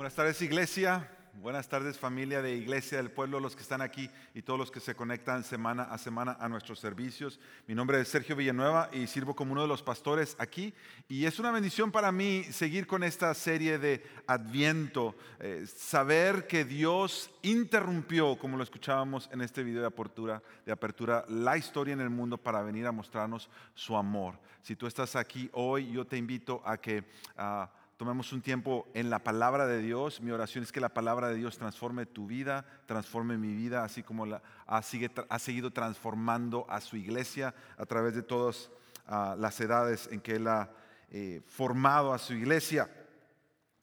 Buenas tardes iglesia, buenas tardes familia de Iglesia del Pueblo, los que están aquí y todos los que se conectan semana a semana a nuestros servicios. Mi nombre es Sergio Villanueva y sirvo como uno de los pastores aquí y es una bendición para mí seguir con esta serie de Adviento, eh, saber que Dios interrumpió, como lo escuchábamos en este video de apertura, de apertura, la historia en el mundo para venir a mostrarnos su amor. Si tú estás aquí hoy, yo te invito a que... ah, tomemos un tiempo en la palabra de Dios. Mi oración es que la palabra de Dios transforme tu vida, transforme mi vida, así como la, ha, sigue- ha seguido transformando a su iglesia a través de todas ah, las edades en que Él ha eh, formado a su iglesia.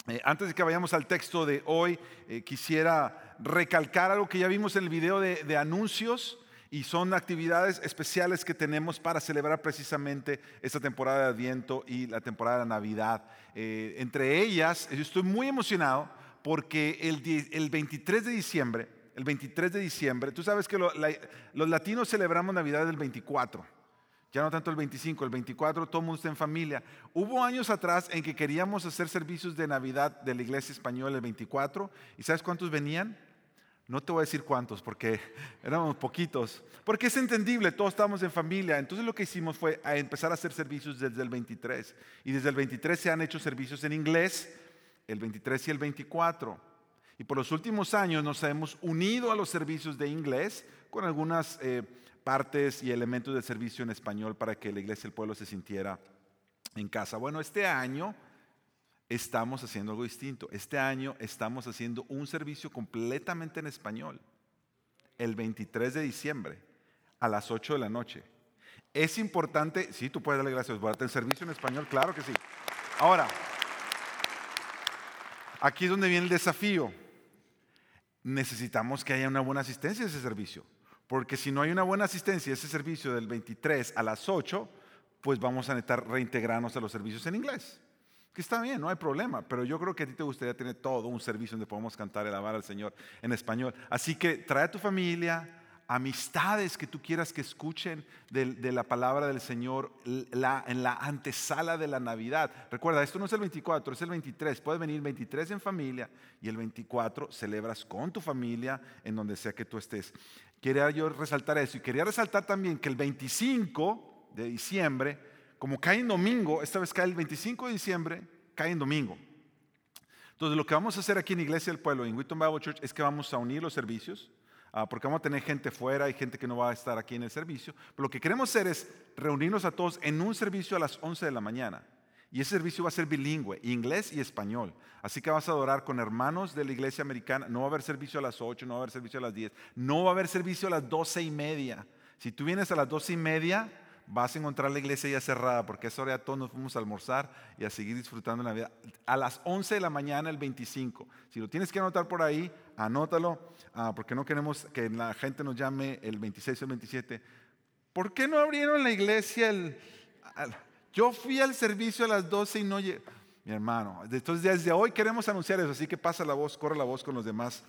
Eh, antes de que vayamos al texto de hoy, eh, quisiera recalcar algo que ya vimos en el video de, de anuncios y son actividades especiales que tenemos para celebrar precisamente esta temporada de Adviento y la temporada de Navidad. Eh, entre ellas, yo estoy muy emocionado porque el, el 23 de diciembre, el 23 de diciembre, tú sabes que lo- la- los latinos celebramos Navidad el 24. Ya no tanto el 25, el 24 todo el mundo está en familia. Hubo años atrás en que queríamos hacer servicios de Navidad de la iglesia española el 24. ¿Y sabes cuántos venían? No te voy a decir cuántos porque éramos poquitos. Porque es entendible, todos estábamos en familia. Entonces lo que hicimos fue empezar a hacer servicios desde el 23. Y desde el 23 se han hecho servicios en inglés, el 23 y el 24. Y por los últimos años nos hemos unido a los servicios de inglés con algunas eh, partes y elementos del servicio en español para que la iglesia del pueblo se sintiera en casa. Bueno, este año estamos haciendo algo distinto. Este año estamos haciendo un servicio completamente en español. El 23 de diciembre a las 8 de la noche. Es importante, sí, tú puedes darle gracias, guardarte el servicio en español, claro que sí. Ahora, aquí es donde viene el desafío. Necesitamos que haya una buena asistencia a ese servicio. Porque si no hay una buena asistencia a ese servicio del 23 a las 8, pues vamos a necesitar reintegrarnos a los servicios en inglés. Que está bien, no hay problema, pero yo creo que a ti te gustaría tener todo un servicio donde podamos cantar y alabar al Señor en español. Así que trae a tu familia, amistades que tú quieras que escuchen de, la palabra del Señor en la antesala de la Navidad. Recuerda, esto no es el 24, es el 23. Puedes venir el 23 en familia y el 24 celebras con tu familia en donde sea que tú estés. Quería yo resaltar eso y quería resaltar también que el 25 de diciembre, como cae en domingo, esta vez cae el 25 de diciembre, cae en domingo. Entonces, lo que vamos a hacer aquí en Iglesia del Pueblo, en Wheaton Bible Church, es que vamos a unir los servicios, ah, porque vamos a tener gente fuera y gente que no va a estar aquí en el servicio. Pero lo que queremos hacer es reunirnos a todos en un servicio a las 11 de la mañana. Y ese servicio va a ser bilingüe, inglés y español. Así que vas a adorar con hermanos de la iglesia americana. No va a haber servicio a las 8, no va a haber servicio a las 10, no va a haber servicio a las 12 y media. Si tú vienes a las 12 y media, vas a encontrar la iglesia ya cerrada, porque a esa hora ya todos nos fuimos a almorzar y a seguir disfrutando la Navidad. A las 11 de la mañana, el 25. Si lo tienes que anotar por ahí, anótalo, ah, porque no queremos que la gente nos llame el 26 o el 27. ¿Por qué no abrieron la iglesia el... Yo fui al servicio a las 12 y no llegué. Mi hermano, entonces desde hoy queremos anunciar eso, así que pasa la voz, corre la voz con los demás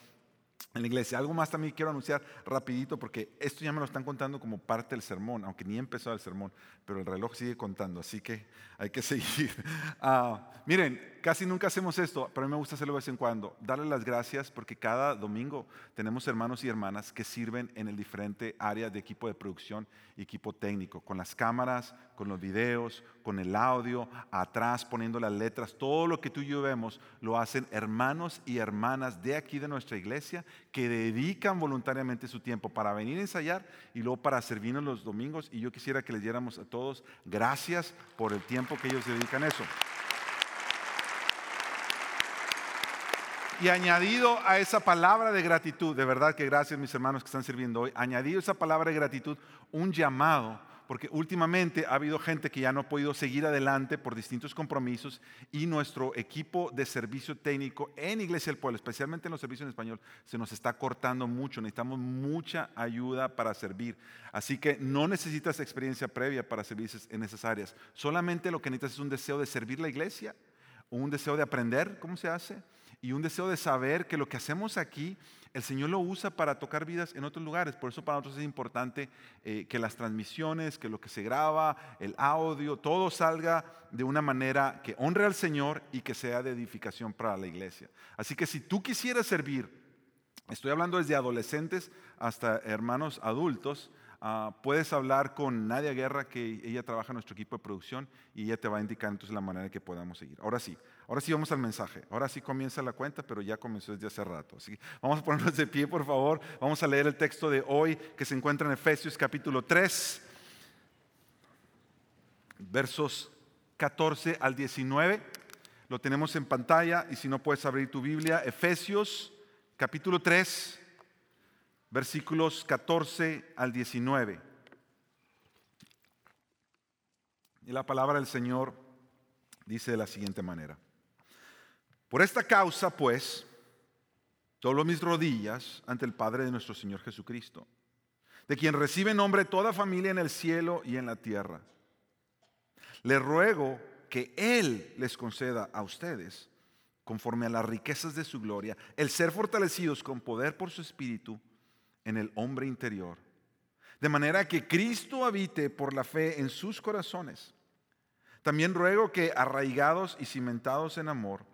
en la iglesia. Algo más también quiero anunciar rapidito porque esto ya me lo están contando como parte del sermón, aunque ni he empezado el sermón, pero el reloj sigue contando, así que hay que seguir. Ah, miren, casi nunca hacemos esto, pero a mí me gusta hacerlo de vez en cuando. Darle las gracias porque cada domingo tenemos hermanos y hermanas que sirven en el diferente área de equipo de producción y equipo técnico, con las cámaras, con los videos, con el audio, atrás poniendo las letras, todo lo que tú y yo vemos lo hacen hermanos y hermanas de aquí de nuestra iglesia que dedican voluntariamente su tiempo para venir a ensayar y luego para servirnos los domingos. Y yo quisiera que les diéramos a todos gracias por el tiempo que ellos dedican a eso. Y añadido a esa palabra de gratitud, de verdad que gracias mis hermanos que están sirviendo hoy, añadido esa palabra de gratitud, un llamado, porque últimamente ha habido gente que ya no ha podido seguir adelante por distintos compromisos y nuestro equipo de servicio técnico en Iglesia del Pueblo, especialmente en los servicios en español, se nos está cortando mucho, necesitamos mucha ayuda para servir. Así que no necesitas experiencia previa para servir en esas áreas, solamente lo que necesitas es un deseo de servir la iglesia, un deseo de aprender cómo se hace y un deseo de saber que lo que hacemos aquí, el Señor lo usa para tocar vidas en otros lugares. Por eso para nosotros es importante eh, que las transmisiones, que lo que se graba, el audio, todo salga de una manera que honre al Señor y que sea de edificación para la iglesia. Así que si tú quisieras servir, estoy hablando desde adolescentes hasta hermanos adultos, Ah, puedes hablar con Nadia Guerra, que ella trabaja en nuestro equipo de producción y ella te va a indicar entonces la manera en que podamos seguir. Ahora sí, ahora sí vamos al mensaje. Ahora sí comienza la cuenta, pero ya comenzó desde hace rato. Así que vamos a ponernos de pie, por favor. Vamos a leer el texto de hoy que se encuentra en Efesios capítulo 3, versos 14 al 19. Lo tenemos en pantalla y si no puedes abrir tu Biblia, Efesios capítulo 3 versículos 14 al 19. Y la palabra del Señor dice de la siguiente manera. Por esta causa, pues, doblo mis rodillas ante el Padre de nuestro Señor Jesucristo, de quien recibe nombre toda familia en el cielo y en la tierra. Le ruego que Él les conceda a ustedes, conforme a las riquezas de su gloria, el ser fortalecidos con poder por su Espíritu, en el hombre interior, de manera que Cristo habite por la fe en sus corazones. También ruego que arraigados y cimentados en amor,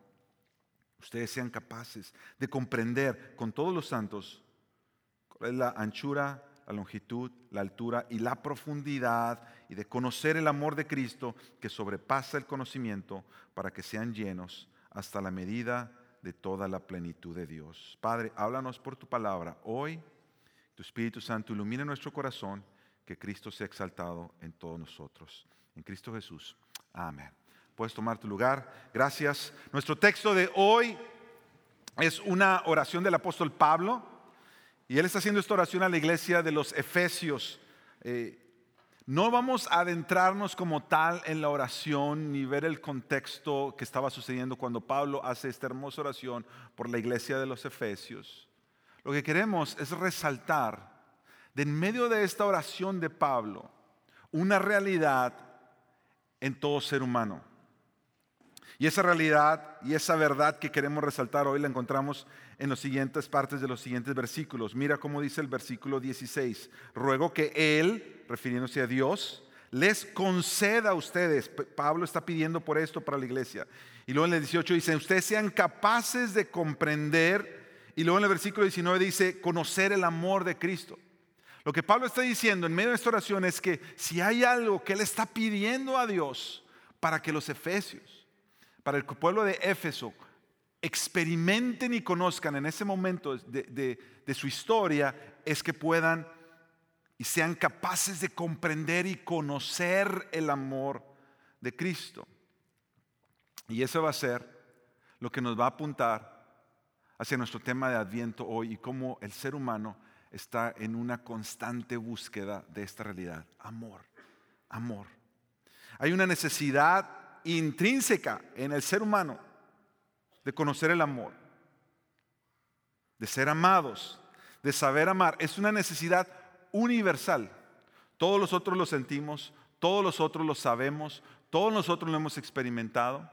ustedes sean capaces de comprender con todos los santos cuál es la anchura, la longitud, la altura y la profundidad y de conocer el amor de Cristo que sobrepasa el conocimiento para que sean llenos hasta la medida de toda la plenitud de Dios. Padre, háblanos por tu palabra hoy tu Espíritu Santo ilumina nuestro corazón, que Cristo sea exaltado en todos nosotros. En Cristo Jesús. Amén. Puedes tomar tu lugar. Gracias. Nuestro texto de hoy es una oración del apóstol Pablo. Y él está haciendo esta oración a la iglesia de los Efesios. Eh, no vamos a adentrarnos como tal en la oración ni ver el contexto que estaba sucediendo cuando Pablo hace esta hermosa oración por la iglesia de los Efesios. Lo que queremos es resaltar de en medio de esta oración de Pablo una realidad en todo ser humano. Y esa realidad y esa verdad que queremos resaltar hoy la encontramos en las siguientes partes de los siguientes versículos. Mira cómo dice el versículo 16. Ruego que Él, refiriéndose a Dios, les conceda a ustedes. Pablo está pidiendo por esto para la iglesia. Y luego en el 18 dice, ustedes sean capaces de comprender y luego en el versículo 19 dice, conocer el amor de Cristo. Lo que Pablo está diciendo en medio de esta oración es que si hay algo que él está pidiendo a Dios para que los efesios, para el pueblo de Éfeso, experimenten y conozcan en ese momento de, de su historia, es que puedan y sean capaces de comprender y conocer el amor de Cristo. Y eso va a ser lo que nos va a apuntar hacia nuestro tema de Adviento hoy y cómo el ser humano está en una constante búsqueda de esta realidad. Amor, amor. Hay una necesidad intrínseca en el ser humano de conocer el amor, de ser amados, de saber amar. Es una necesidad universal. Todos nosotros lo sentimos, todos nosotros lo sabemos, todos nosotros lo hemos experimentado.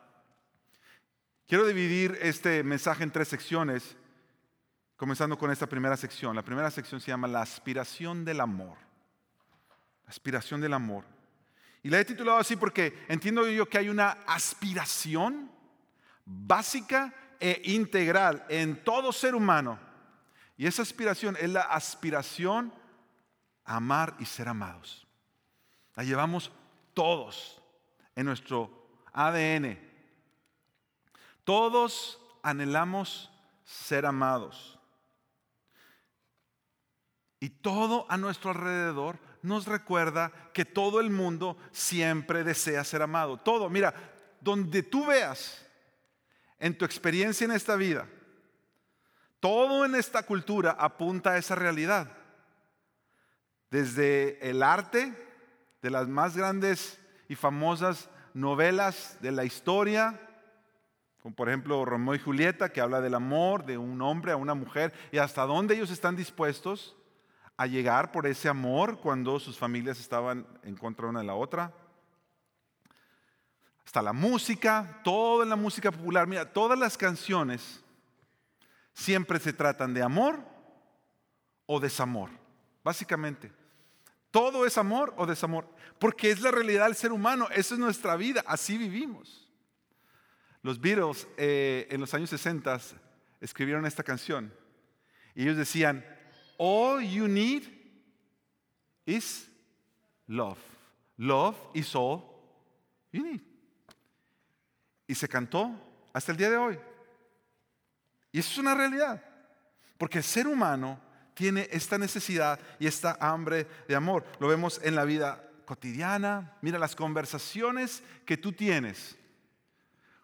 Quiero dividir este mensaje en tres secciones, comenzando con esta primera sección. La primera sección se llama La aspiración del amor. La aspiración del amor. Y la he titulado así porque entiendo yo que hay una aspiración básica e integral en todo ser humano. Y esa aspiración es la aspiración a amar y ser amados. La llevamos todos en nuestro ADN, todos anhelamos ser amados. Y todo a nuestro alrededor nos recuerda que todo el mundo siempre desea ser amado. Todo, mira, donde tú veas en tu experiencia en esta vida, todo en esta cultura apunta a esa realidad. Desde el arte, de las más grandes y famosas novelas de la historia, como por ejemplo Romeo y Julieta, que habla del amor de un hombre a una mujer y hasta dónde ellos están dispuestos a llegar por ese amor cuando sus familias estaban en contra una de la otra. Hasta la música, toda la música popular, mira, todas las canciones siempre se tratan de amor o desamor, básicamente. Todo es amor o desamor, porque es la realidad del ser humano, esa es nuestra vida, así vivimos. Los Beatles eh, en los años 60 escribieron esta canción y ellos decían, all you need is love. Love is all you need. Y se cantó hasta el día de hoy. Y eso es una realidad. Porque el ser humano tiene esta necesidad y esta hambre de amor. Lo vemos en la vida cotidiana. Mira las conversaciones que tú tienes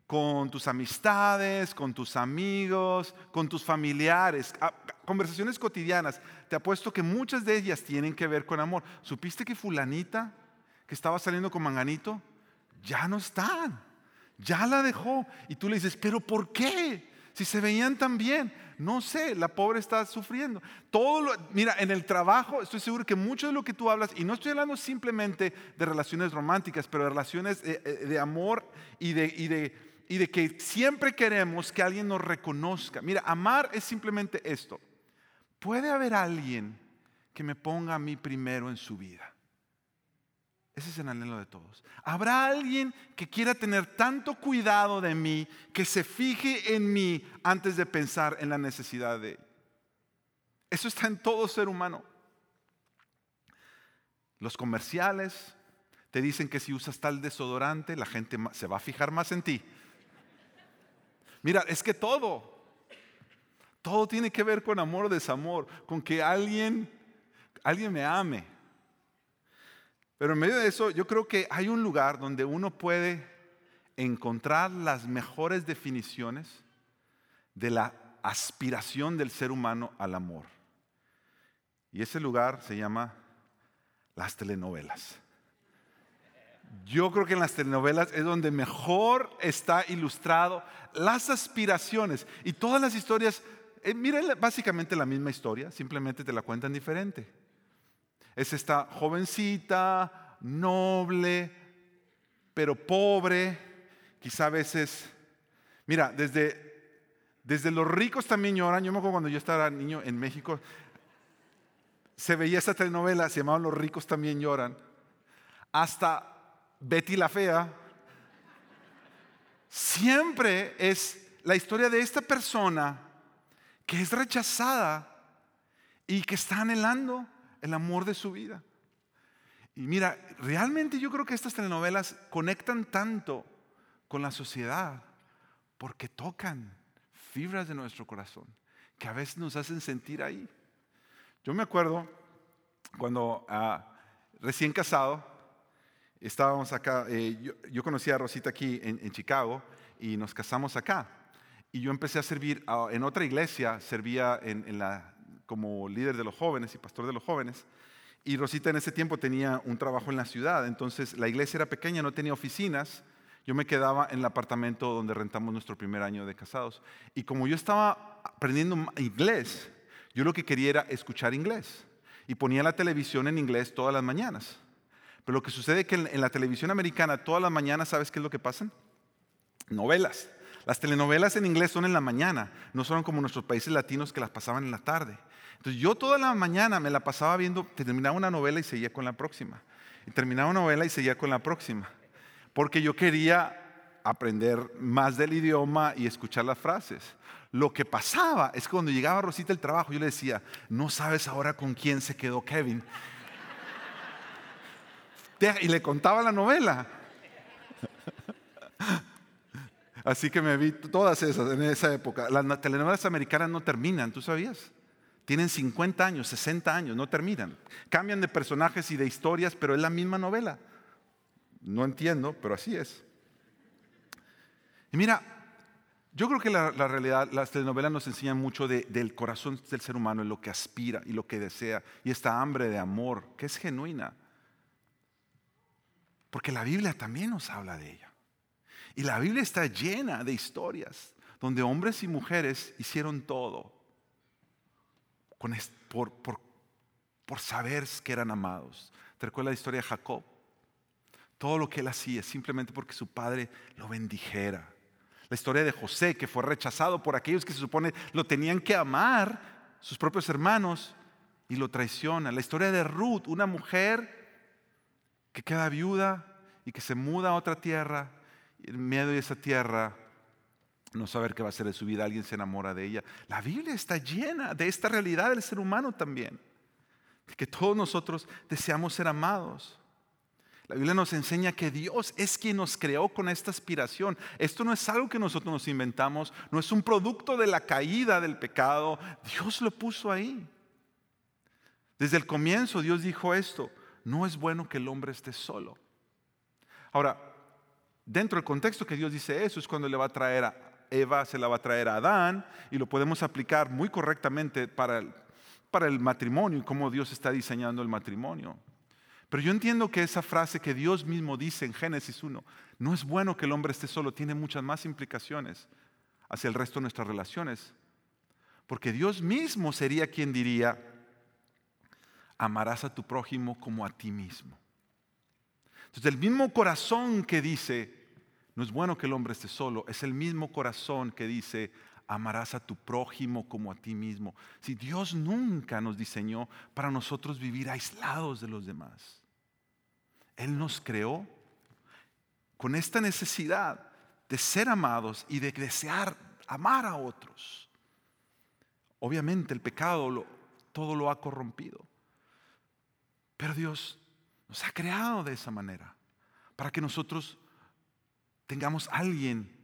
con tus amistades, con tus amigos, con tus familiares. Ah, conversaciones cotidianas. Te apuesto que muchas de ellas tienen que ver con amor. ¿Supiste que fulanita que estaba saliendo con manganito ya no está? Ya la dejó. Y tú le dices, pero ¿por qué? Si se veían tan bien. No sé, la pobre está sufriendo. Todo mira, en el trabajo estoy seguro que mucho de lo que tú hablas, y no estoy hablando simplemente de relaciones románticas, pero de relaciones de, eh, de amor y de y de que siempre queremos que alguien nos reconozca. Mira, amar es simplemente esto. Puede haber alguien que me ponga a mí primero en su vida. Ese es el anhelo de todos. Habrá alguien que quiera tener tanto cuidado de mí, que se fije en mí antes de pensar en la necesidad de él. Eso está en todo ser humano. Los comerciales te dicen que si usas tal desodorante, la gente se va a fijar más en ti. Mira, es que todo, todo tiene que ver con amor o desamor, con que alguien, alguien me ame. Pero en medio de eso, yo creo que hay un lugar donde uno puede encontrar las mejores definiciones de la aspiración del ser humano al amor. Y ese lugar se llama las telenovelas. Yo creo que en las telenovelas es donde mejor está ilustrado las aspiraciones y todas las historias. Eh, mira básicamente la misma historia, simplemente te la cuentan diferente. Es esta jovencita, noble, pero pobre, quizá a veces. Mira, desde, desde los ricos también lloran. Yo me acuerdo cuando yo estaba niño en México, se veía esta telenovela, se llamaba Los ricos también lloran, hasta Betty la Fea, siempre es la historia de esta persona que es rechazada y que está anhelando el amor de su vida. Y mira, realmente yo creo que estas telenovelas conectan tanto con la sociedad porque tocan fibras de nuestro corazón que a veces nos hacen sentir ahí. Yo me acuerdo cuando ah, recién casado, estábamos acá, eh, yo, conocí a Rosita aquí en, Chicago y nos casamos acá. Y yo empecé a servir en otra iglesia, servía como líder de los jóvenes y pastor de los jóvenes. Y Rosita en ese tiempo tenía un trabajo en la ciudad, entonces la iglesia era pequeña, no tenía oficinas. Yo me quedaba en el apartamento donde rentamos nuestro primer año de casados. Y como yo estaba aprendiendo inglés, yo lo que quería era escuchar inglés. Y ponía la televisión en inglés todas las mañanas. Pero lo que sucede es que en, la televisión americana todas las mañanas, ¿sabes qué es lo que pasa? Novelas. Las telenovelas en inglés son en la mañana, no son como nuestros países latinos que las pasaban en la tarde. Entonces yo toda la mañana me la pasaba viendo, terminaba una novela y seguía con la próxima. Y terminaba una novela y seguía con la próxima. Porque yo quería aprender más del idioma y escuchar las frases. Lo que pasaba es que cuando llegaba Rosita el trabajo, yo le decía, no sabes ahora con quién se quedó Kevin y le contaba la novela. Así que me vi todas esas en esa época. Las telenovelas americanas no terminan, ¿tú sabías? Tienen 50 años, 60 años, no terminan. Cambian de personajes y de historias, pero es la misma novela. No entiendo, pero así es. Y mira, yo creo que la, realidad, las telenovelas nos enseñan mucho del corazón del ser humano, en lo que aspira y lo que desea, y esta hambre de amor, que es genuina. Porque la Biblia también nos habla de ella. Y la Biblia está llena de historias donde hombres y mujeres hicieron todo por, por, saber que eran amados. ¿Te recuerdas la historia de Jacob? Todo lo que él hacía simplemente porque su padre lo bendijera. La historia de José, que fue rechazado por aquellos que se supone lo tenían que amar, sus propios hermanos, y lo traiciona. La historia de Ruth, una mujer que queda viuda y que se muda a otra tierra, y en medio de esa tierra no saber qué va a ser de su vida, alguien se enamora de ella. La Biblia está llena de esta realidad del ser humano también, de que todos nosotros deseamos ser amados. La Biblia nos enseña que Dios es quien nos creó con esta aspiración. Esto no es algo que nosotros nos inventamos, no es un producto de la caída del pecado. Dios lo puso ahí. Desde el comienzo Dios dijo esto, no es bueno que el hombre esté solo. Ahora, dentro del contexto que Dios dice eso es cuando le va a traer a Eva, se la va a traer a Adán y lo podemos aplicar muy correctamente para el, para el matrimonio y cómo Dios está diseñando el matrimonio. Pero yo entiendo que esa frase que Dios mismo dice en Génesis 1, no es bueno que el hombre esté solo, tiene muchas más implicaciones hacia el resto de nuestras relaciones. Porque Dios mismo sería quien diría, amarás a tu prójimo como a ti mismo. Entonces el mismo corazón que dice, no es bueno que el hombre esté solo, es el mismo corazón que dice, amarás a tu prójimo como a ti mismo. Si Dios nunca nos diseñó para nosotros vivir aislados de los demás. Él nos creó con esta necesidad de ser amados y de desear amar a otros. Obviamente el pecado todo lo ha corrompido. Pero Dios nos ha creado de esa manera para que nosotros tengamos alguien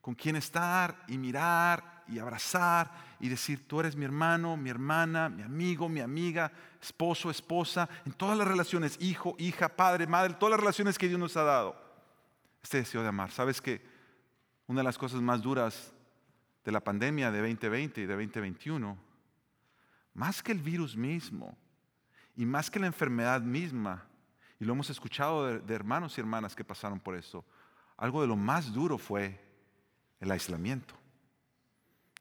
con quien estar y mirar y abrazar y decir, tú eres mi hermano, mi hermana, mi amigo, mi amiga, esposo, esposa, en todas las relaciones, hijo, hija, padre, madre, todas las relaciones que Dios nos ha dado. Este deseo de amar. ¿Sabes que una de las cosas más duras de la pandemia de 2020 y de 2021, más que el virus mismo y más que la enfermedad misma, y lo hemos escuchado de, hermanos y hermanas que pasaron por eso, algo de lo más duro fue el aislamiento.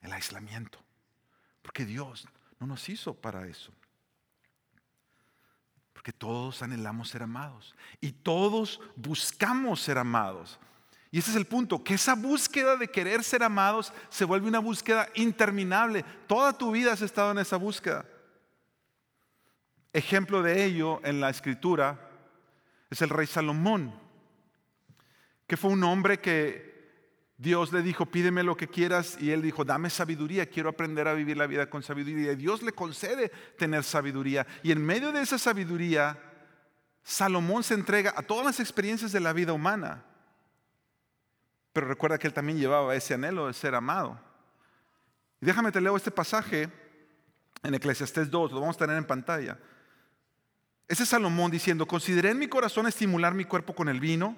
El aislamiento. Porque Dios no nos hizo para eso. Porque todos anhelamos ser amados. Y todos buscamos ser amados. Y ese es el punto, que esa búsqueda de querer ser amados se vuelve una búsqueda interminable. Toda tu vida has estado en esa búsqueda. Ejemplo de ello en la escritura es el rey Salomón, que fue un hombre que Dios le dijo, pídeme lo que quieras, y él dijo, dame sabiduría, quiero aprender a vivir la vida con sabiduría. Y Dios le concede tener sabiduría. Y en medio de esa sabiduría, Salomón se entrega a todas las experiencias de la vida humana. Pero recuerda que él también llevaba ese anhelo de ser amado. Y déjame te leo este pasaje en Eclesiastés 2, lo vamos a tener en pantalla. Ese es Salomón diciendo, consideré en mi corazón estimular mi cuerpo con el vino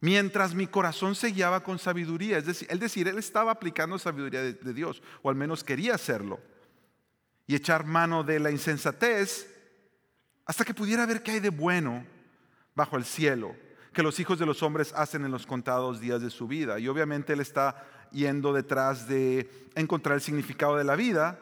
mientras mi corazón se guiaba con sabiduría. Es decir, él decir, estaba aplicando sabiduría de, de Dios, o al menos quería hacerlo, y echar mano de la insensatez hasta que pudiera ver qué hay de bueno bajo el cielo, que los hijos de los hombres hacen en los contados días de su vida. Y obviamente él está yendo detrás de encontrar el significado de la vida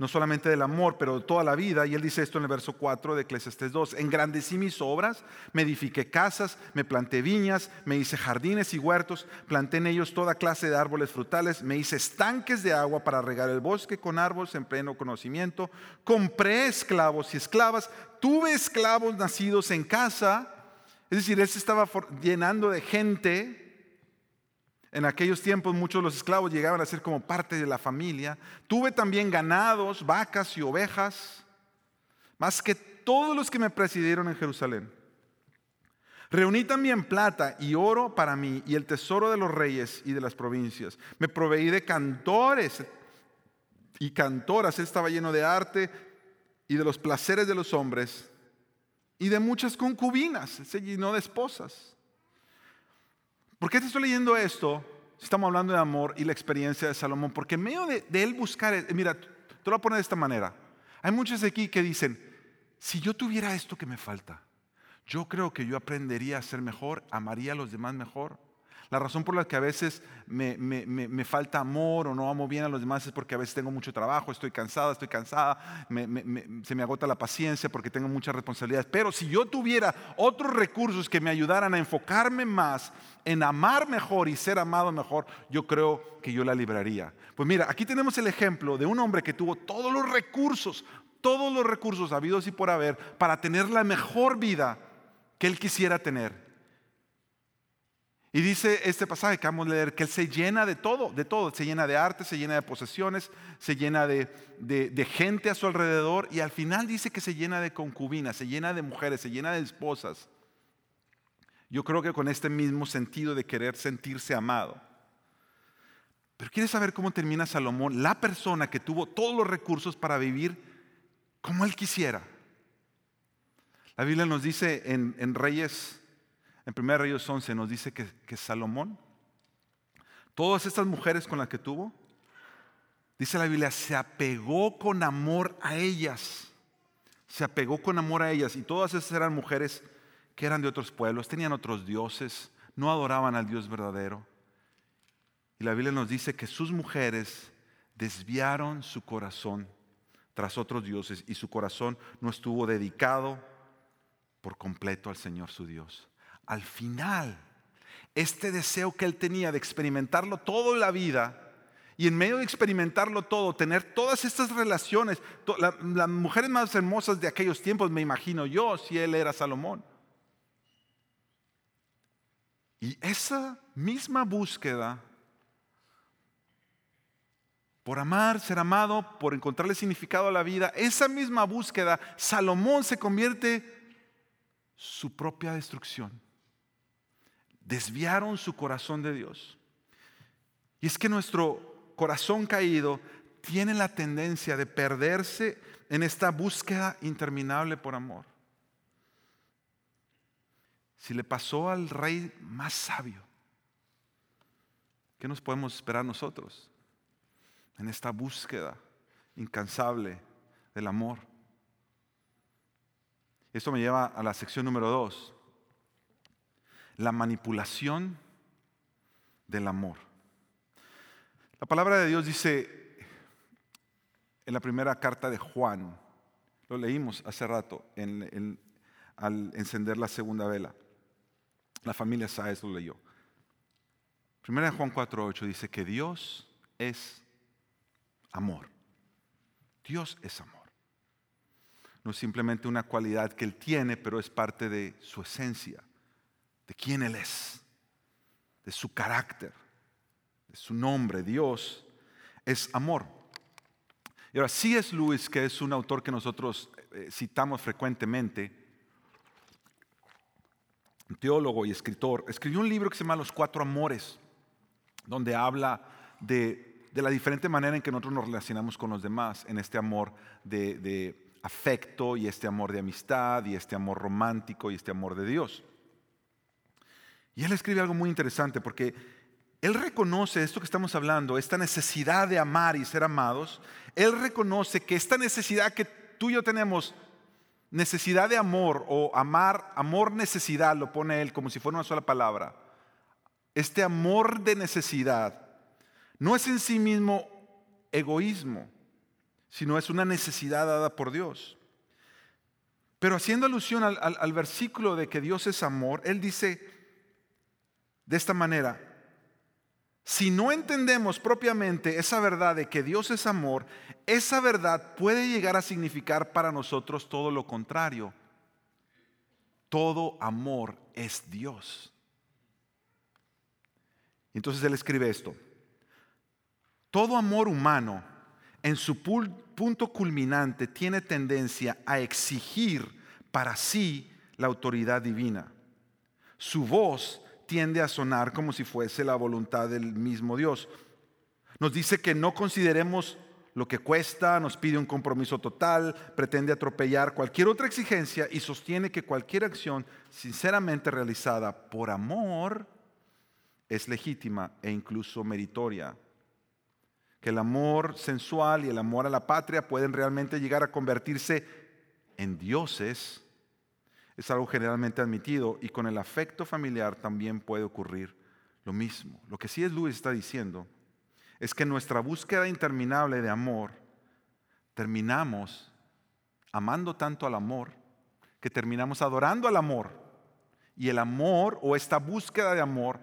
no solamente del amor, pero de toda la vida. Y él dice esto en el verso 4 de Eclesiastes 2. Engrandecí mis obras, me edifiqué casas, me planté viñas, me hice jardines y huertos, planté en ellos toda clase de árboles frutales, me hice estanques de agua para regar el bosque con árboles en pleno conocimiento, compré esclavos y esclavas, tuve esclavos nacidos en casa. Es decir, él se estaba llenando de gente en aquellos tiempos muchos de los esclavos llegaban a ser como parte de la familia. Tuve también ganados, vacas y ovejas, más que todos los que me presidieron en Jerusalén. Reuní también plata y oro para mí y el tesoro de los reyes y de las provincias. Me proveí de cantores y cantoras. Estaba lleno de arte y de los placeres de los hombres y de muchas concubinas. Se llenó de esposas. ¿Por qué te estoy leyendo esto? Estamos hablando de amor y la experiencia de Salomón, porque en medio de, él buscar, eh, mira, te lo voy a poner de esta manera. Hay muchos aquí que dicen, si yo tuviera esto que me falta, yo creo que yo aprendería a ser mejor, amaría a los demás mejor. La razón por la que a veces me, falta amor o no amo bien a los demás es porque a veces tengo mucho trabajo, estoy cansada, estoy cansada, se me agota la paciencia porque tengo muchas responsabilidades. Pero si yo tuviera otros recursos que me ayudaran a enfocarme más en amar mejor y ser amado mejor, yo creo que yo la libraría. Pues mira, aquí tenemos el ejemplo de un hombre que tuvo todos los recursos, todos los recursos habidos y por haber para tener la mejor vida que él quisiera tener. Y dice este pasaje que vamos a leer que Él se llena de todo, de todo. Se llena de arte, se llena de posesiones, se llena de, gente a su alrededor y al final dice que se llena de concubinas, se llena de mujeres, se llena de esposas. Yo creo que con este mismo sentido de querer sentirse amado. Pero ¿quieres saber cómo termina Salomón? La persona que tuvo todos los recursos para vivir como él quisiera. La Biblia nos dice en Reyes en 1 Reyes 11 nos dice que, que Salomón, todas estas mujeres con las que tuvo, dice la Biblia, se apegó con amor a ellas. Se apegó con amor a ellas. Y todas esas eran mujeres que eran de otros pueblos, tenían otros dioses, no adoraban al Dios verdadero. Y la Biblia nos dice que sus mujeres desviaron su corazón tras otros dioses y su corazón no estuvo dedicado por completo al Señor su Dios al final, este deseo que él tenía de experimentarlo todo en la vida, y en medio de experimentarlo todo, tener todas estas relaciones, las mujeres más hermosas de aquellos tiempos, me imagino yo, si él era Salomón. Y esa misma búsqueda por amar, ser amado, por encontrarle significado a la vida, esa misma búsqueda, Salomón se convierte su propia destrucción desviaron su corazón de Dios. Y es que nuestro corazón caído tiene la tendencia de perderse en esta búsqueda interminable por amor. Si le pasó al rey más sabio, ¿qué nos podemos esperar nosotros en esta búsqueda incansable del amor? Esto me lleva a la sección número dos, la manipulación del amor. La palabra de Dios dice en la primera carta de Juan, lo leímos hace rato al encender la segunda vela. La familia Sáez lo leyó. Primera de Juan 4.8 dice que Dios es amor. Dios es amor. No es simplemente una cualidad que Él tiene, pero es parte de su esencia de quién Él es, de su carácter, de su nombre. Dios es amor. Y ahora, es Lewis, que es un autor que nosotros eh, citamos frecuentemente, un teólogo y escritor, escribió un libro que se llama Los Cuatro Amores, donde habla de, la diferente manera en que nosotros nos relacionamos con los demás, en este amor de, de afecto y este amor de amistad y este amor romántico y este amor de Dios. Y él escribe algo muy interesante porque él reconoce esto que estamos hablando, esta necesidad de amar y ser amados. Él reconoce que esta necesidad que tú y yo tenemos, necesidad de amor o amar, amor necesidad, lo pone él como si fuera una sola palabra. Este amor de necesidad no es en sí mismo egoísmo, sino es una necesidad dada por Dios. Pero haciendo alusión al, al versículo de que Dios es amor, él dice, de esta manera. Si no entendemos propiamente esa verdad de que Dios es amor, esa verdad puede llegar a significar para nosotros todo lo contrario. Todo amor es Dios. Entonces él escribe esto. Todo amor humano en su punto culminante tiene tendencia a exigir para sí la autoridad divina. Su voz tiende a sonar como si fuese la voluntad del mismo Dios. Nos dice que no consideremos lo que cuesta, nos pide un compromiso total, pretende atropellar cualquier otra exigencia y sostiene que cualquier acción sinceramente realizada por amor es legítima e incluso meritoria. Que el amor sensual y el amor a la patria pueden realmente llegar a convertirse en dioses es algo generalmente admitido y con el afecto familiar también puede ocurrir lo mismo. Lo que sí es Luis está diciendo es que nuestra búsqueda interminable de amor terminamos amando tanto al amor que terminamos adorando al amor. Y el amor o esta búsqueda de amor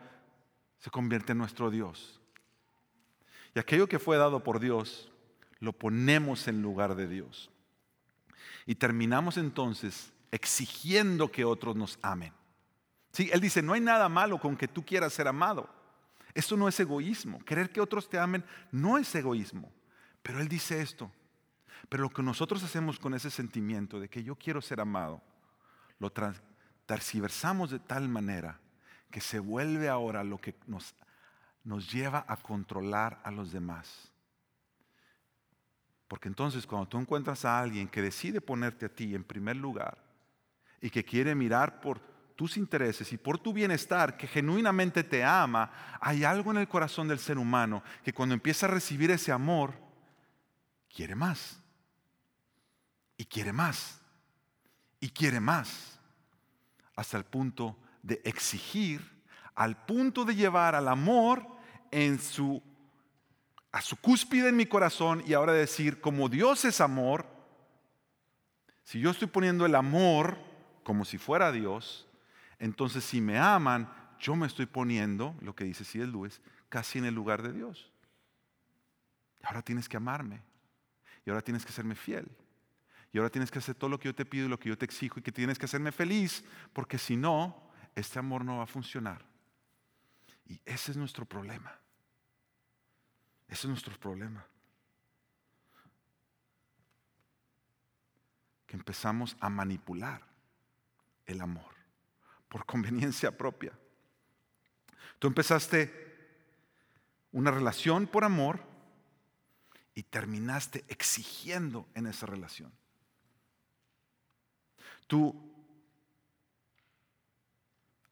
se convierte en nuestro Dios. Y aquello que fue dado por Dios lo ponemos en lugar de Dios. Y terminamos entonces exigiendo que otros nos amen. Sí, él dice, no hay nada malo con que tú quieras ser amado. Eso no es egoísmo. Querer que otros te amen no es egoísmo. Pero él dice esto. Pero lo que nosotros hacemos con ese sentimiento de que yo quiero ser amado, lo terciversamos de tal manera que se vuelve ahora lo que nos, nos lleva a controlar a los demás. Porque entonces cuando tú encuentras a alguien que decide ponerte a ti en primer lugar y que quiere mirar por tus intereses y por tu bienestar, que genuinamente te ama, hay algo en el corazón del ser humano que cuando empieza a recibir ese amor, quiere más. Y quiere más. Y quiere más. Hasta el punto de exigir, al punto de llevar al amor en su a su cúspide en mi corazón y ahora decir, como Dios es amor, si yo estoy poniendo el amor como si fuera Dios, entonces, si me aman, yo me estoy poniendo, lo que dice C.S. Lewis, casi en el lugar de Dios. Y ahora tienes que amarme. Y ahora tienes que serme fiel. Y ahora tienes que hacer todo lo que yo te pido y lo que yo te exijo y que tienes que hacerme feliz, porque si no, este amor no va a funcionar. Y ese es nuestro problema. Ese es nuestro problema. Que empezamos a manipular el amor por conveniencia propia. Tú empezaste una relación por amor y terminaste exigiendo en esa relación. Tú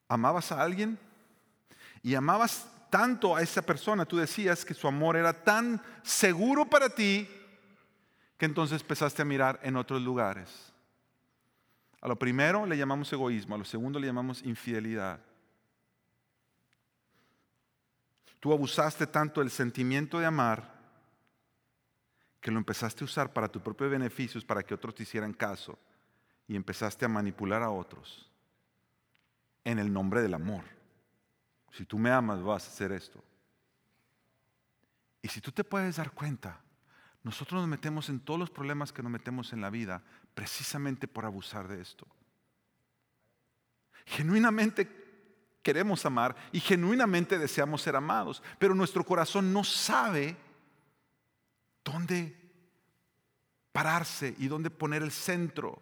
amabas a alguien y amabas tanto a esa persona, tú decías que su amor era tan seguro para ti que entonces empezaste a mirar en otros lugares. A lo primero le llamamos egoísmo, a lo segundo le llamamos infidelidad. Tú abusaste tanto del sentimiento de amar que lo empezaste a usar para tus propios beneficios, para que otros te hicieran caso, y empezaste a manipular a otros en el nombre del amor. Si tú me amas, vas a hacer esto. Y si tú te puedes dar cuenta, nosotros nos metemos en todos los problemas que nos metemos en la vida precisamente por abusar de esto. Genuinamente queremos amar y genuinamente deseamos ser amados, pero nuestro corazón no sabe dónde pararse y dónde poner el centro.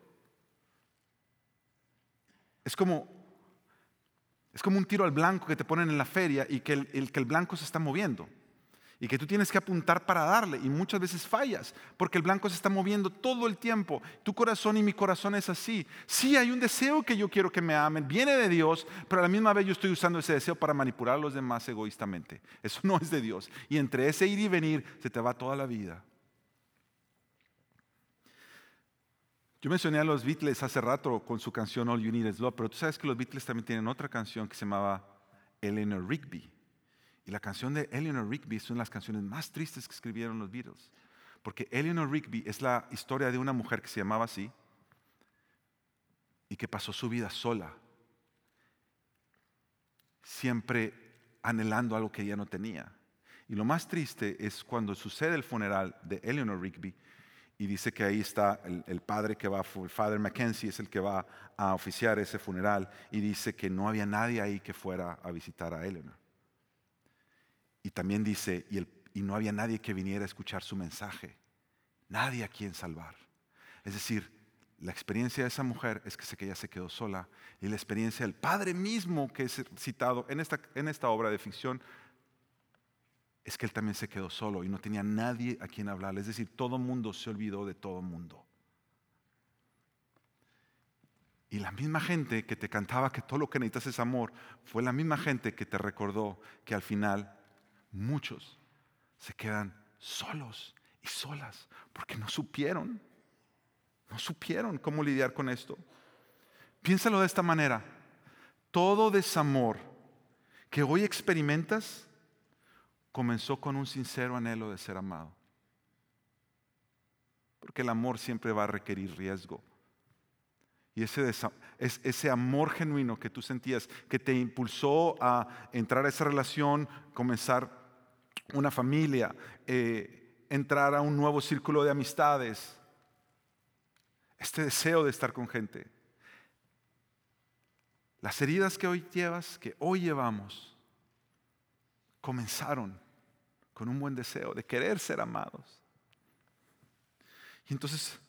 Es como, es como un tiro al blanco que te ponen en la feria y que el, que el blanco se está moviendo y que tú tienes que apuntar para darle y muchas veces fallas porque el blanco se está moviendo todo el tiempo. Tu corazón y mi corazón es así. Sí, hay un deseo que yo quiero que me amen, viene de Dios, pero a la misma vez yo estoy usando ese deseo para manipular a los demás egoístamente. Eso no es de Dios. Y entre ese ir y venir se te va toda la vida. Yo mencioné a los Beatles hace rato con su canción All You Need Is Love, pero tú sabes que los Beatles también tienen otra canción que se llamaba Eleanor Rigby. Y la canción de Eleanor Rigby es una de las canciones más tristes que escribieron los Beatles. Porque Eleanor Rigby es la historia de una mujer que se llamaba así y que pasó su vida sola, siempre anhelando algo que ella no tenía. Y lo más triste es cuando sucede el funeral de Eleanor Rigby y dice que ahí está el, padre que va, el Father Mackenzie es el que va a oficiar ese funeral y dice que no había nadie ahí que fuera a visitar a Eleanor. Y también dice, y, no había nadie que viniera a escuchar su mensaje, nadie a quien salvar. Es decir, la experiencia de esa mujer es que, que ella se quedó sola y la experiencia del padre mismo que es citado en esta, en esta obra de ficción es que él también se quedó solo y no tenía nadie a quien hablar. Es decir, todo mundo se olvidó de todo mundo. Y la misma gente que te cantaba que todo lo que necesitas es amor, fue la misma gente que te recordó que al final muchos se quedan solos y solas porque no supieron, no supieron cómo lidiar con esto. Piénsalo de esta manera, todo desamor que hoy experimentas comenzó con un sincero anhelo de ser amado. Porque el amor siempre va a requerir riesgo. Y ese, ese amor genuino que tú sentías, que te impulsó a entrar a esa relación, comenzar una familia, eh, entrar a un nuevo círculo de amistades, este deseo de estar con gente. Las heridas que hoy llevas, que hoy llevamos, comenzaron con un buen deseo de querer ser amados. Y entonces,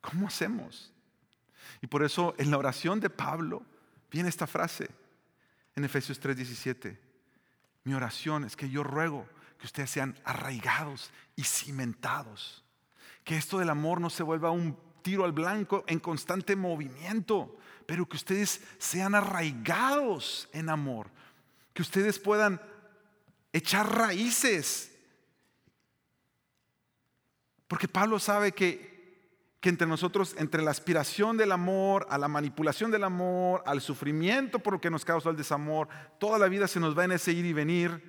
¿cómo hacemos? Y por eso en la oración de Pablo viene esta frase en Efesios 3:17. Mi oración es que yo ruego que ustedes sean arraigados y cimentados. Que esto del amor no se vuelva un tiro al blanco en constante movimiento, pero que ustedes sean arraigados en amor. Que ustedes puedan echar raíces. Porque Pablo sabe que, que entre nosotros, entre la aspiración del amor, a la manipulación del amor, al sufrimiento por lo que nos causa el desamor, toda la vida se nos va en ese ir y venir.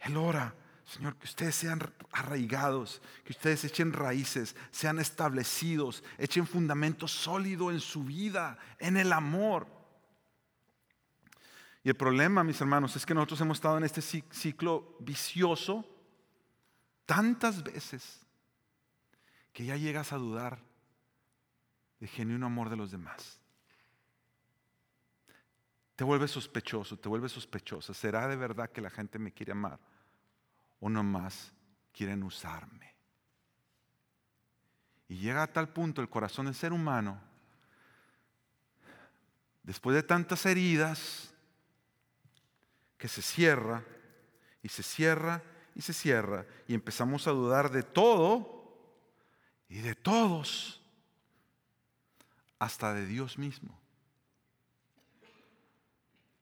Él ora, Señor, que ustedes sean arraigados, que ustedes echen raíces, sean establecidos, echen fundamento sólido en su vida, en el amor. Y el problema, mis hermanos, es que nosotros hemos estado en este ciclo vicioso tantas veces que ya llegas a dudar de genuino amor de los demás. Te vuelves sospechoso, te vuelves sospechosa. ¿Será de verdad que la gente me quiere amar? ¿O nomás quieren usarme? Y llega a tal punto el corazón del ser humano, después de tantas heridas, que se cierra y se cierra y se cierra y empezamos a dudar de todo y de todos, hasta de Dios mismo,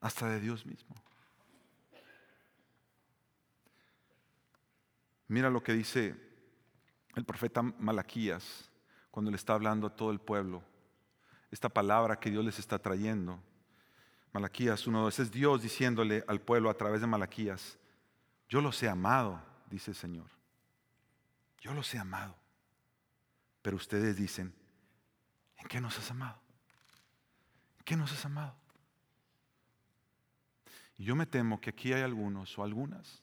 hasta de Dios mismo. Mira lo que dice el profeta Malaquías cuando le está hablando a todo el pueblo, esta palabra que Dios les está trayendo. Malaquías 1.2, es Dios diciéndole al pueblo a través de Malaquías, yo los he amado, dice el Señor. Yo los he amado. Pero ustedes dicen, ¿en qué nos has amado? ¿En qué nos has amado? Y yo me temo que aquí hay algunos o algunas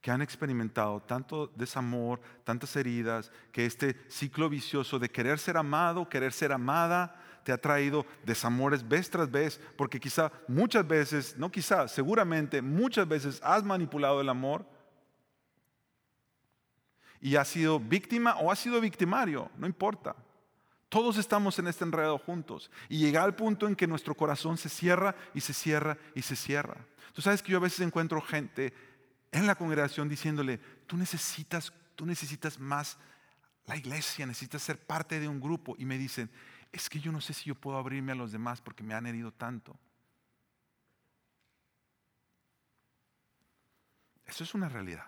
que han experimentado tanto desamor, tantas heridas, que este ciclo vicioso de querer ser amado, querer ser amada, te ha traído desamores vez tras vez, porque quizá muchas veces, no quizá, seguramente muchas veces has manipulado el amor y has sido víctima o has sido victimario, no importa. Todos estamos en este enredo juntos y llega al punto en que nuestro corazón se cierra y se cierra y se cierra. Tú sabes que yo a veces encuentro gente en la congregación diciéndole, tú necesitas, tú necesitas más la iglesia, necesitas ser parte de un grupo. Y me dicen, es que yo no sé si yo puedo abrirme a los demás porque me han herido tanto. Eso es una realidad.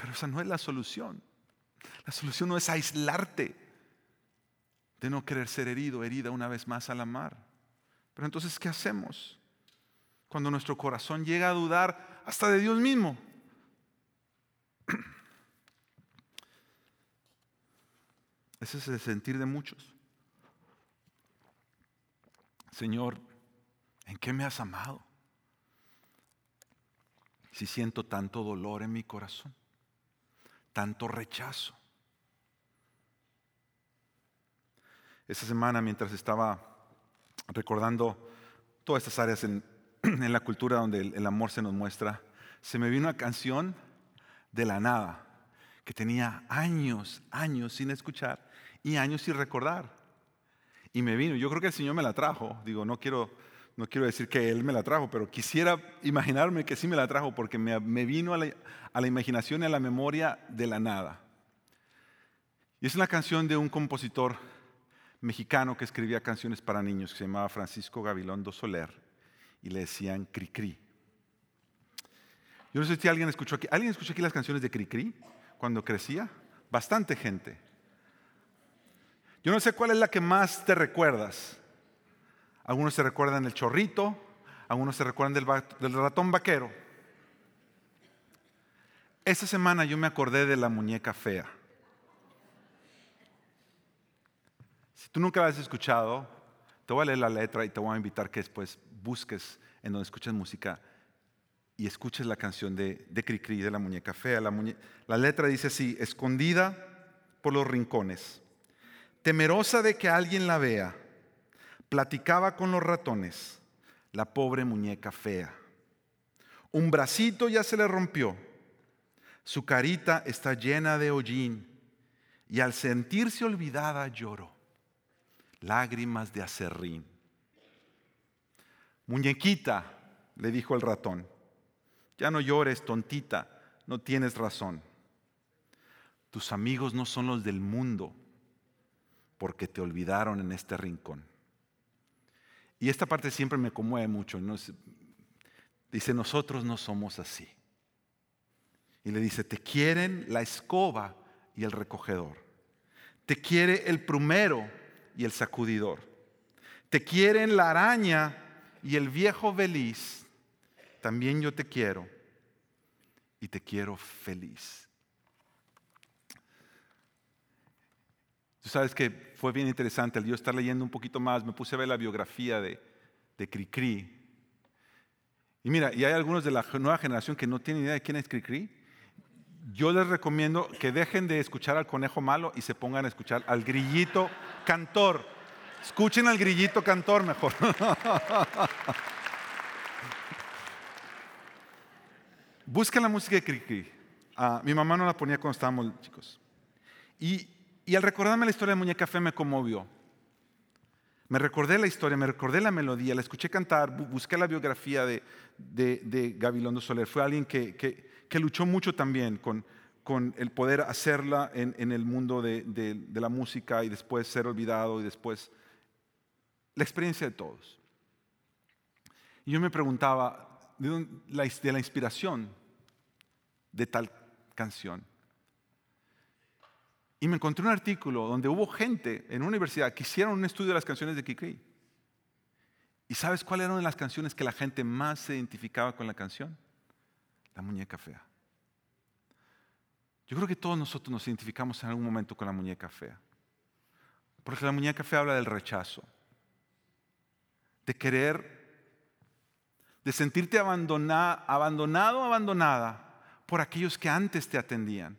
Pero esa no es la solución. La solución no es aislarte de no querer ser herido, herida una vez más al amar. Pero entonces, ¿qué hacemos? Cuando nuestro corazón llega a dudar hasta de Dios mismo. Ese es el sentir de muchos. Señor, ¿en qué me has amado? Si siento tanto dolor en mi corazón, tanto rechazo. Esa semana, mientras estaba recordando todas estas áreas en, la cultura donde el amor se nos muestra, se me vino una canción de la nada que tenía años, años sin escuchar y años sin recordar. Y me vino, yo creo que el Señor me la trajo, digo, no quiero, no quiero decir que Él me la trajo, pero quisiera imaginarme que sí me la trajo porque me, vino a la, imaginación y a la memoria de la nada. Y es una canción de un compositor mexicano que escribía canciones para niños, que se llamaba Francisco Gabilondo Soler, y le decían Cricri. Yo no sé si alguien escuchó aquí. ¿Alguien escuchó aquí las canciones de Cricri cuando crecía? Bastante gente. Yo no sé cuál es la que más te recuerdas. Algunos se recuerdan el chorrito, algunos se recuerdan del, ratón vaquero. Esta semana yo me acordé de la muñeca fea. Si tú nunca la has escuchado, te voy a leer la letra y te voy a invitar que después busques en donde escuches música y escuches la canción de, de Cricri, de la muñeca fea. La letra dice así, escondida por los rincones, temerosa de que alguien la vea, platicaba con los ratones, la pobre muñeca fea. Un bracito ya se le rompió, su carita está llena de hollín y al sentirse olvidada lloró, lágrimas de acerrín. Muñequita, le dijo el ratón, ya no llores, tontita, no tienes razón. Tus amigos no son los del mundo porque te olvidaron en este rincón. Y esta parte siempre me conmueve mucho. Dice, nosotros no somos así. Y le dice, te quieren la escoba y el recogedor. Te quiere el plumero y el sacudidor. Te quieren la araña y el viejo feliz. También yo te quiero y te quiero feliz. Tú sabes que fue bien interesante, al yo estar leyendo un poquito más, me puse a ver la biografía de, de Cricri. Y mira, y hay algunos de la nueva generación que no tienen idea de quién es Cricri. Yo les recomiendo que dejen de escuchar al conejo malo y se pongan a escuchar al grillito cantor. Escuchen al grillito cantor mejor. Busquen la música de Cricri. Ah, mi mamá no la ponía cuando estábamos chicos. Y y al recordarme la historia de Muñeca Fe me conmovió. Me recordé la historia, me recordé la melodía, la escuché cantar, busqué la biografía de, de, Gabilondo Soler. Fue alguien que, que, luchó mucho también con, con el poder hacerla en, en el mundo de, de, la música y después ser olvidado y después la experiencia de todos. Y yo me preguntaba de de la inspiración de tal canción. Y me encontré un artículo donde hubo gente en una universidad que hicieron un estudio de las canciones de Kikri. ¿Y sabes cuál era una de las canciones que la gente más se identificaba con la canción? La muñeca fea. Yo creo que todos nosotros nos identificamos en algún momento con la muñeca fea. Porque la muñeca fea habla del rechazo, de querer, de sentirte abandonado, abandonado, abandonada por aquellos que antes te atendían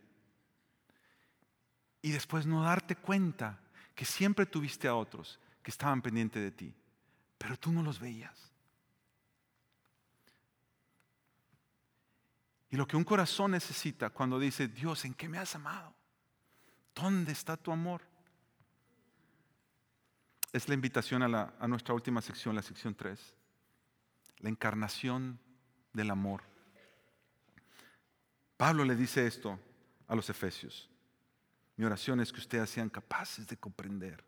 y después no darte cuenta que siempre tuviste a otros que estaban pendientes de ti, pero tú no los veías. Y lo que un corazón necesita cuando dice, Dios, ¿en qué me has amado? ¿Dónde está tu amor? Es la invitación a, a nuestra última sección, la sección 3, la encarnación del amor. Pablo le dice esto a los efesios. Mi oración es que ustedes sean capaces de comprender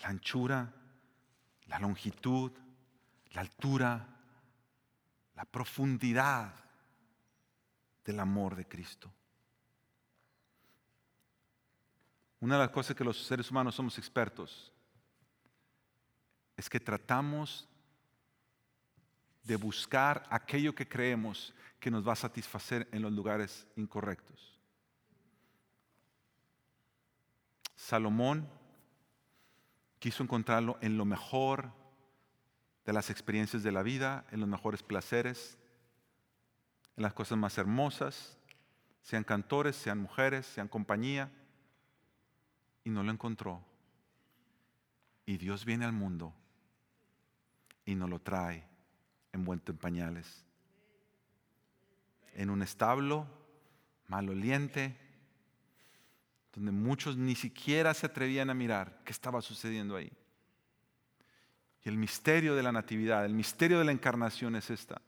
la anchura, la longitud, la altura, la profundidad del amor de Cristo. Una de las cosas que los seres humanos somos expertos es que tratamos de buscar aquello que creemos que nos va a satisfacer en los lugares incorrectos. Salomón quiso encontrarlo en lo mejor de las experiencias de la vida, en los mejores placeres, en las cosas más hermosas, sean cantores, sean mujeres, sean compañía, y no lo encontró. Y Dios viene al mundo y nos lo trae envuelto en pañales, en un establo maloliente, donde muchos ni siquiera se atrevían a mirar qué estaba sucediendo ahí. Y el misterio de la natividad, el misterio de la encarnación es esta.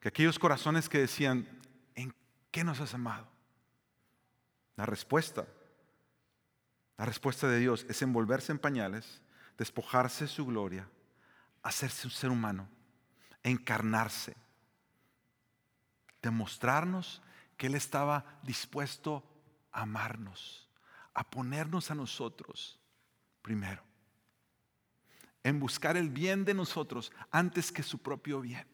Que aquellos corazones que decían, ¿en qué nos has amado? La respuesta, la respuesta de Dios es envolverse en pañales, despojarse de su gloria, hacerse un ser humano, encarnarse, demostrarnos que Él estaba dispuesto a amarnos, a ponernos a nosotros primero. en buscar el bien de nosotros antes que su propio bien.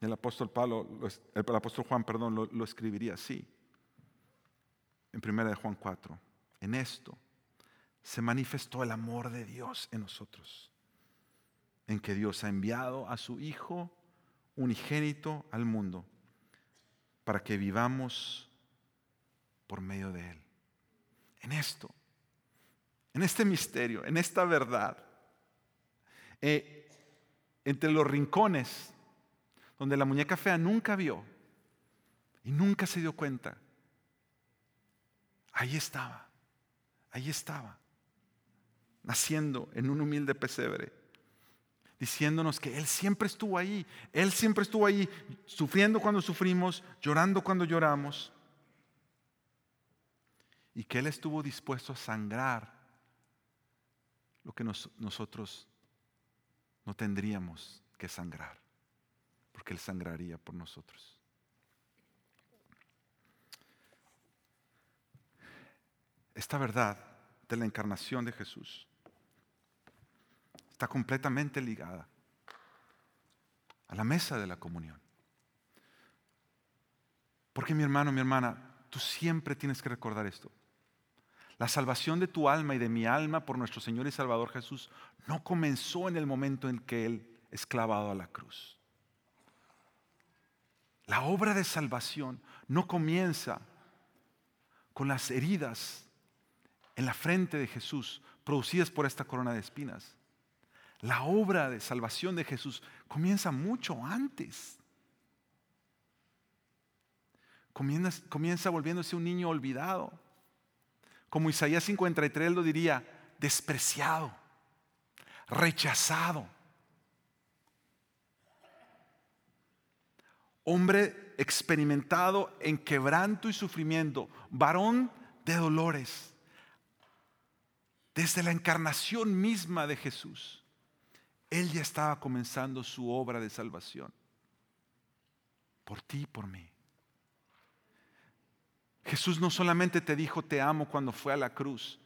El apóstol, Pablo, el apóstol Juan perdón, lo, lo escribiría así, en 1 de Juan 4. En esto se manifestó el amor de Dios en nosotros, en que Dios ha enviado a su Hijo unigénito al mundo para que vivamos por medio de Él. En esto, en este misterio, en esta verdad, eh, entre los rincones donde la muñeca fea nunca vio y nunca se dio cuenta, ahí estaba, ahí estaba, naciendo en un humilde pesebre, diciéndonos que Él siempre estuvo ahí, Él siempre estuvo ahí, sufriendo cuando sufrimos, llorando cuando lloramos, y que Él estuvo dispuesto a sangrar lo que nosotros no tendríamos que sangrar, porque Él sangraría por nosotros. Esta verdad de la encarnación de Jesús está completamente ligada a la mesa de la comunión. Porque mi hermano, mi hermana, tú siempre tienes que recordar esto. La salvación de tu alma y de mi alma por nuestro Señor y Salvador Jesús no comenzó en el momento en que Él es clavado a la cruz. La obra de salvación no comienza con las heridas en la frente de Jesús producidas por esta corona de espinas. La obra de salvación de Jesús comienza mucho antes. Comienza, volviéndose un niño olvidado como Isaías 53 lo diría, despreciado, rechazado. Hombre experimentado en quebranto y sufrimiento, varón de dolores. Desde la encarnación misma de Jesús, Él ya estaba comenzando su obra de salvación. Por ti y por mí. Jesús no solamente te dijo te amo cuando fue a la cruz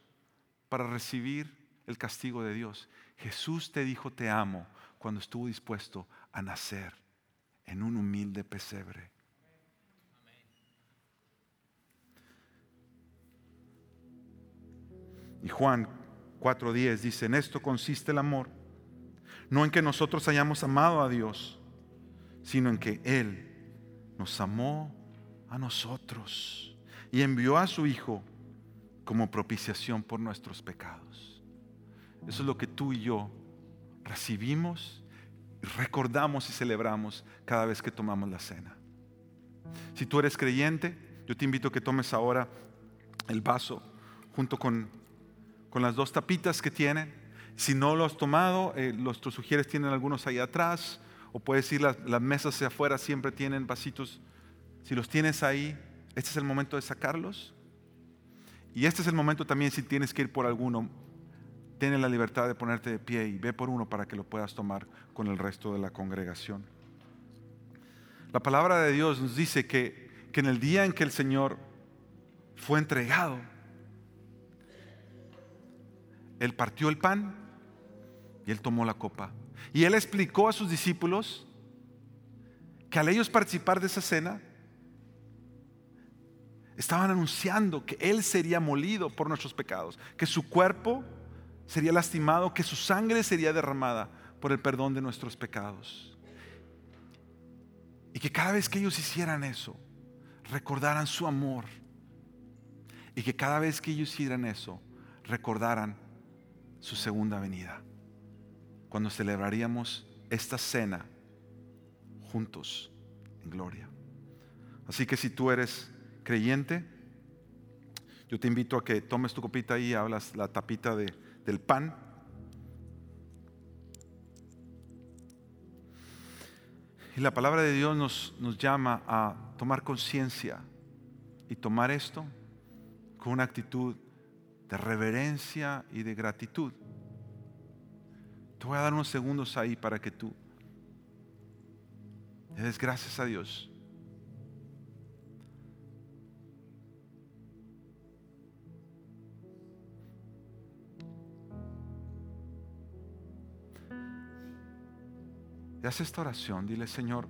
para recibir el castigo de Dios. Jesús te dijo te amo cuando estuvo dispuesto a nacer en un humilde pesebre. Y Juan 4:10 dice, en esto consiste el amor, no en que nosotros hayamos amado a Dios, sino en que Él nos amó a nosotros y envió a su Hijo como propiciación por nuestros pecados. Eso es lo que tú y yo recibimos, recordamos y celebramos cada vez que tomamos la cena. Si tú eres creyente, yo te invito a que tomes ahora el vaso junto con, con las dos tapitas que tienen. Si no lo has tomado, eh, los sugieres tienen algunos ahí atrás, o puedes ir, las, mesas hacia afuera siempre tienen vasitos. Si los tienes ahí, este es el momento de sacarlos. Y este es el momento también si tienes que ir por alguno, tienes la libertad de ponerte de pie y ve por uno para que lo puedas tomar con el resto de la congregación. La palabra de Dios nos dice que, que en el día en que el Señor fue entregado, Él partió el pan Él tomó la copa. Y Él explicó a sus discípulos que al ellos participar de esa cena, estaban anunciando que Él sería molido por nuestros pecados, que su cuerpo sería lastimado, que su sangre sería derramada por el perdón de nuestros pecados. Y que cada vez que ellos hicieran eso, recordaran su amor. Y que cada vez que ellos hicieran eso, recordaran su segunda venida. Cuando celebraríamos esta cena juntos en gloria. Así que si tú eres creyente, yo te invito a que tomes tu copita y hablas la tapita de, del pan. Y la palabra de Dios nos, nos llama a tomar conciencia y tomar esto con una actitud de reverencia y de gratitud. Te voy a dar unos segundos ahí para que tú le des gracias a Dios. Y haz esta oración, dile Señor,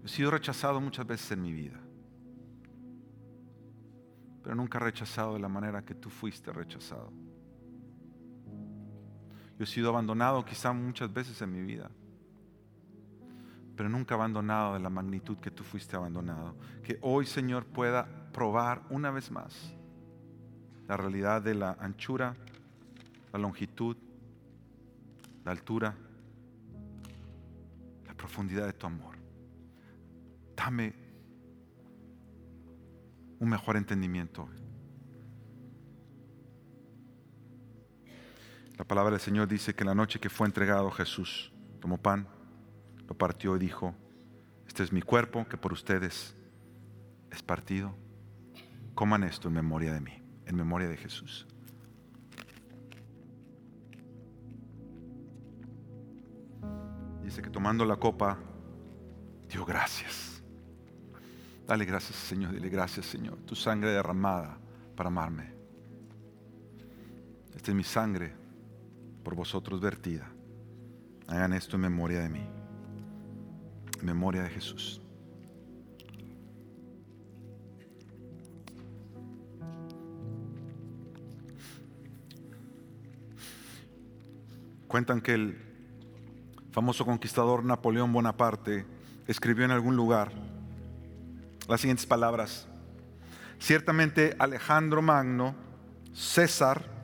yo he sido rechazado muchas veces en mi vida, pero nunca rechazado de la manera que tú fuiste rechazado. Yo he sido abandonado quizá muchas veces en mi vida, pero nunca abandonado de la magnitud que tú fuiste abandonado. Que hoy, Señor, pueda probar una vez más la realidad de la anchura, la longitud, la altura, la profundidad de tu amor. Dame un mejor entendimiento. La palabra del Señor dice que la noche que fue entregado Jesús tomó pan, lo partió y dijo, este es mi cuerpo que por ustedes es partido. Coman esto en memoria de mí, en memoria de Jesús. Dice que tomando la copa, dio gracias. Dale gracias, Señor. Dile gracias, Señor. Tu sangre derramada para amarme. Esta es mi sangre por vosotros vertida. Hagan esto en memoria de mí. En memoria de Jesús. Cuentan que el famoso conquistador Napoleón Bonaparte escribió en algún lugar las siguientes palabras. Ciertamente Alejandro Magno, César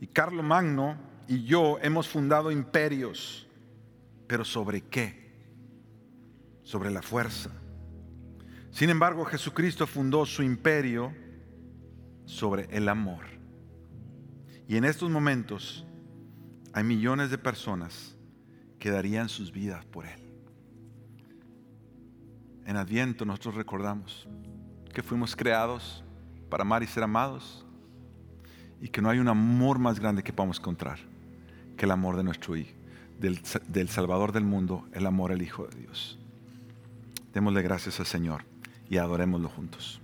y Carlo Magno y yo hemos fundado imperios, pero ¿sobre qué? Sobre la fuerza. Sin embargo, Jesucristo fundó su imperio sobre el amor. Y en estos momentos hay millones de personas que darían sus vidas por Él. En Adviento nosotros recordamos que fuimos creados para amar y ser amados y que no hay un amor más grande que podamos encontrar que el amor de nuestro Hijo, del, Salvador del mundo, el amor al Hijo de Dios. Démosle gracias al Señor y adorémoslo juntos.